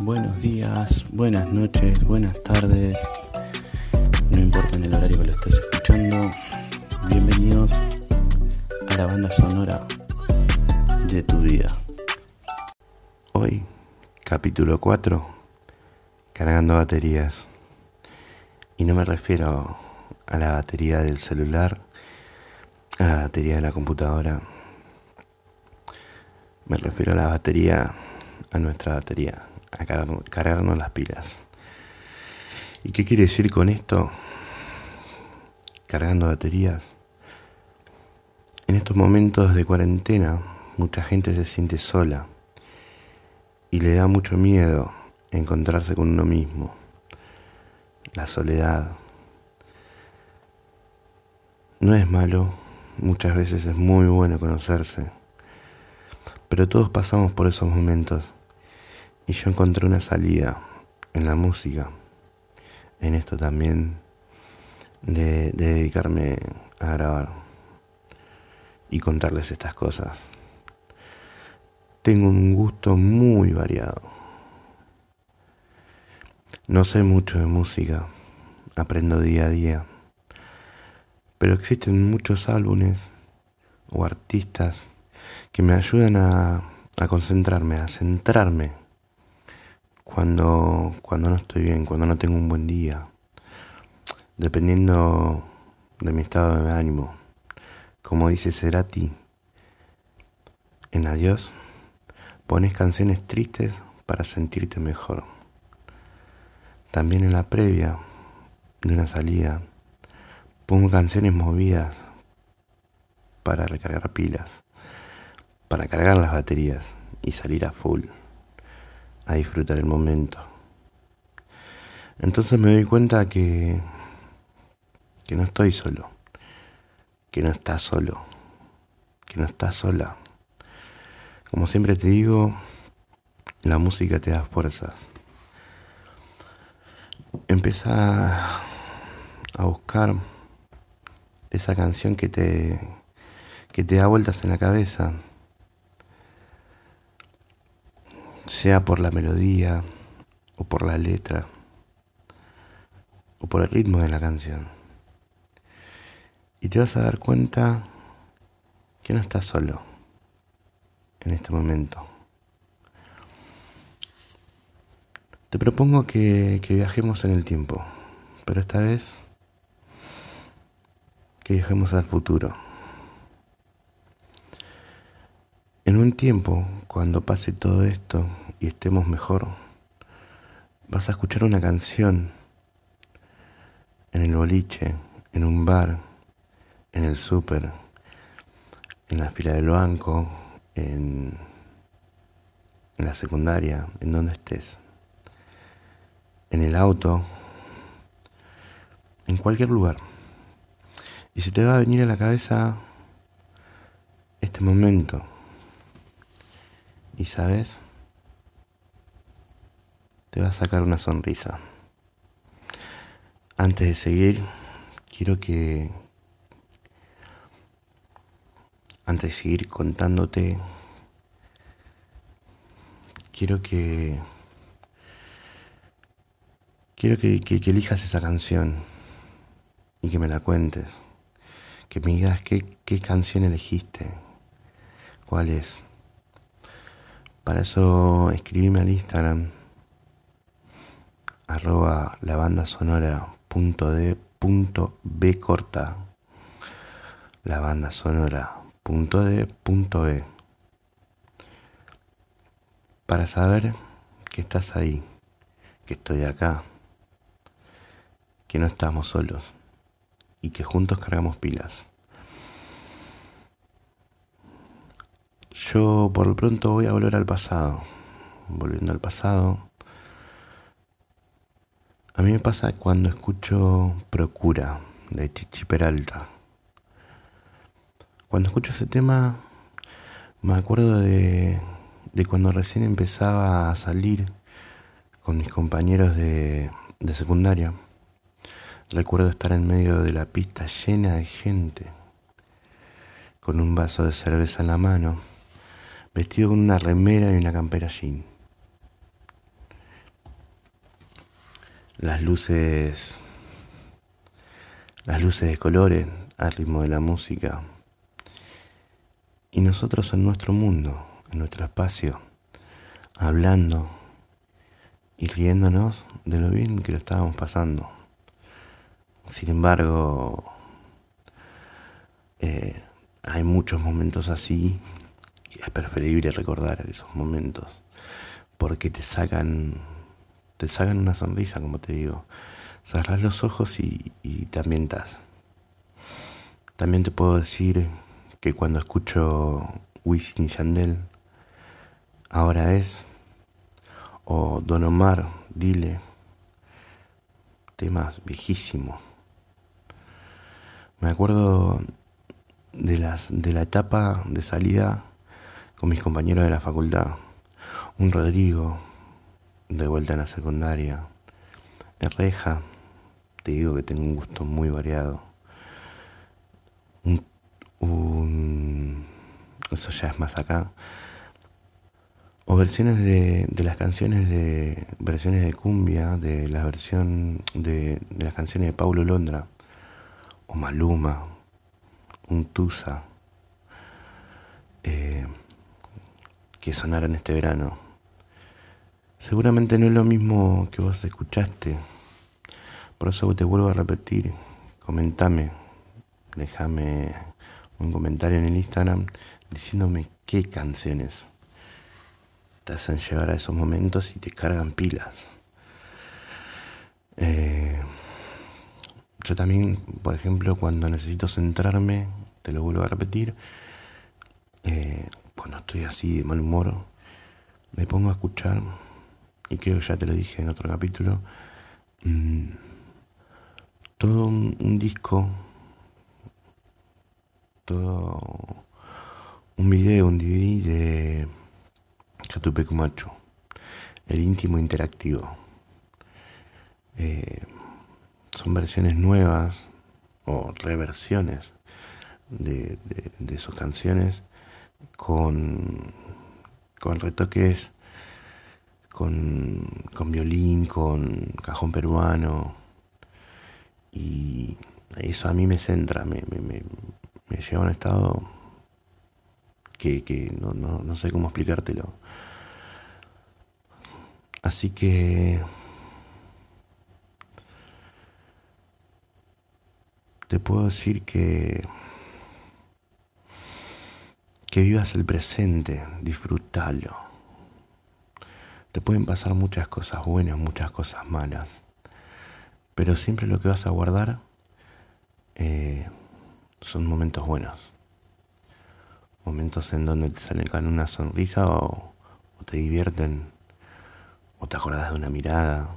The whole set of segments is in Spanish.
Buenos días, buenas noches, buenas tardes. No importa en el horario que lo estés escuchando. Bienvenidos a la banda sonora de tu vida. Hoy, capítulo 4, cargando baterías. Y no me refiero a la batería del celular, a la batería de la computadora. Me refiero a la batería, a nuestra batería, a cargarnos las pilas. ¿Y qué quiere decir con esto? Cargando baterías. En estos momentos de cuarentena, mucha gente se siente sola y le da mucho miedo encontrarse con uno mismo. La soledad. No es malo, muchas veces es muy bueno conocerse, pero todos pasamos por esos momentos y yo encontré una salida en la música, en esto también de, dedicarme a grabar y contarles estas cosas. Tengo un gusto muy variado. No sé mucho de música, aprendo día a día, pero existen muchos álbumes o artistas que me ayudan a, concentrarme, a centrarme cuando, cuando no estoy bien, cuando no tengo un buen día, dependiendo de mi estado de ánimo. Como dice Cerati, en Adiós pones canciones tristes para sentirte mejor. También en la previa de una salida pongo canciones movidas para recargar pilas, para cargar las baterías y salir a full a disfrutar el momento. Entonces me doy cuenta que, que no estoy solo, que no estás solo, que no estás sola. Como siempre te digo, la música te da fuerzas. Empieza a buscar esa canción que te, que te da vueltas en la cabeza, sea por la melodía o por la letra o por el ritmo de la canción. Y te vas a dar cuenta que no estás solo en este momento. Te propongo que, que viajemos en el tiempo, pero esta vez que viajemos al futuro. En un tiempo, cuando pase todo esto y estemos mejor, vas a escuchar una canción en el boliche, en un bar, en el súper, en la fila del banco, en, en la secundaria, en donde estés, en el auto, en cualquier lugar. Y se te va a venir a la cabeza este momento y sabes, te va a sacar una sonrisa. Antes de seguir, quiero que, antes de seguir contándote, quiero que, quiero que, elijas esa canción y que me la cuentes, que me digas qué, qué canción elegiste, cuál es. Para eso escribime al Instagram arroba la banda sonora punto b corta la banda sonora para saber que estás ahí que estoy acá que no estamos solos y que juntos cargamos pilas Yo por lo pronto voy a volver al pasado. Volviendo al pasado. A mí me pasa cuando escucho Procura de Chichi Peralta. Cuando escucho ese tema me acuerdo de, de cuando recién empezaba a salir con mis compañeros de, de secundaria. Recuerdo estar en medio de la pista llena de gente, con un vaso de cerveza en la mano vestido con una remera y una campera jean. las luces, las luces de colores al ritmo de la música. Y nosotros en nuestro mundo, en nuestro espacio, hablando y riéndonos de lo bien que lo estábamos pasando. Sin embargo, eh, hay muchos momentos así es preferible recordar esos momentos porque te sacan te sacan una sonrisa como te digo. Cerrás los ojos y, y te ambientas también te puedo decir que cuando escucho Wisin Yandel ahora es o Don Omar dile temas viejísimos. Me acuerdo de, las, de la etapa de salida con mis compañeros de la facultad. Un Rodrigo, de vuelta en la secundaria. En Reja, te digo que tengo un gusto muy variado. Un, eso ya es más acá. O versiones de, de, las canciones de. versiones de cumbia, de la versión de, de las canciones de Paulo Londra, o Maluma, un Tusa eh, que sonaron este verano. Seguramente no es lo mismo que vos escuchaste. Por eso te vuelvo a repetir. Comentame. Déjame un comentario en el Instagram diciéndome qué canciones te hacen llegar a esos momentos y te cargan pilas. Eh, yo también, por ejemplo, cuando necesito centrarme, te lo vuelvo a repetir, eh, cuando estoy así de mal humor, me pongo a escuchar, y creo que ya te lo dije en otro capítulo, mm, todo un, disco, todo un video, un DVD de Catupecu Macho, el íntimo interactivo. Eh, son versiones nuevas o reversiones de, sus canciones con, con retoques con, con violín, con cajón peruano y eso a mí me centra, me, me, me, lleva a un estado que, que no, no, no sé cómo explicártelo. Así que te puedo decir que que vivas el presente, disfrútalo. Te pueden pasar muchas cosas buenas, muchas cosas malas, pero siempre lo que vas a guardar eh, son momentos buenos, momentos en donde te salen una sonrisa o, o te divierten, o te acordás de una mirada,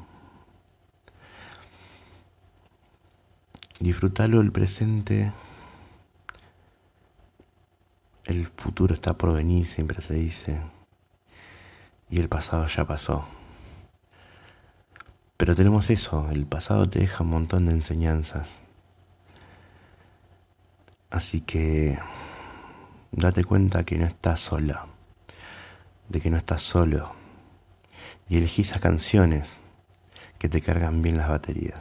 Disfrútalo el presente. El futuro está por venir, siempre se dice. Y el pasado ya pasó. Pero tenemos eso, el pasado te deja un montón de enseñanzas. Así que date cuenta que no estás sola, de que no estás solo. Y elegí esas canciones que te cargan bien las baterías.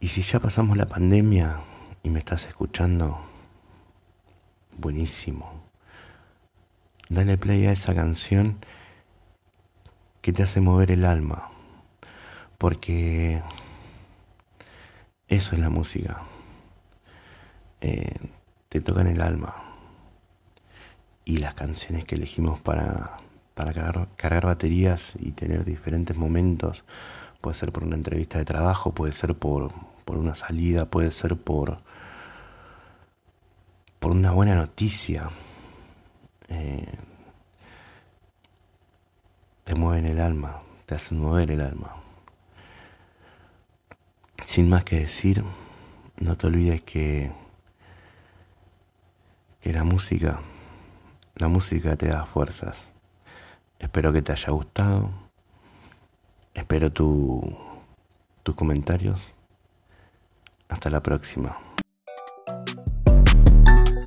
Y si ya pasamos la pandemia y me estás escuchando, buenísimo. Dale play a esa canción que te hace mover el alma. Porque eso es la música. Eh, te tocan el alma. Y las canciones que elegimos para, para cargar, cargar baterías y tener diferentes momentos, puede ser por una entrevista de trabajo, puede ser por, por una salida, puede ser por, por una buena noticia. Eh, te mueven el alma, te hacen mover el alma. Sin más que decir, no te olvides que, que la música, la música te da fuerzas. Espero que te haya gustado. Espero tu, tus comentarios. Hasta la próxima.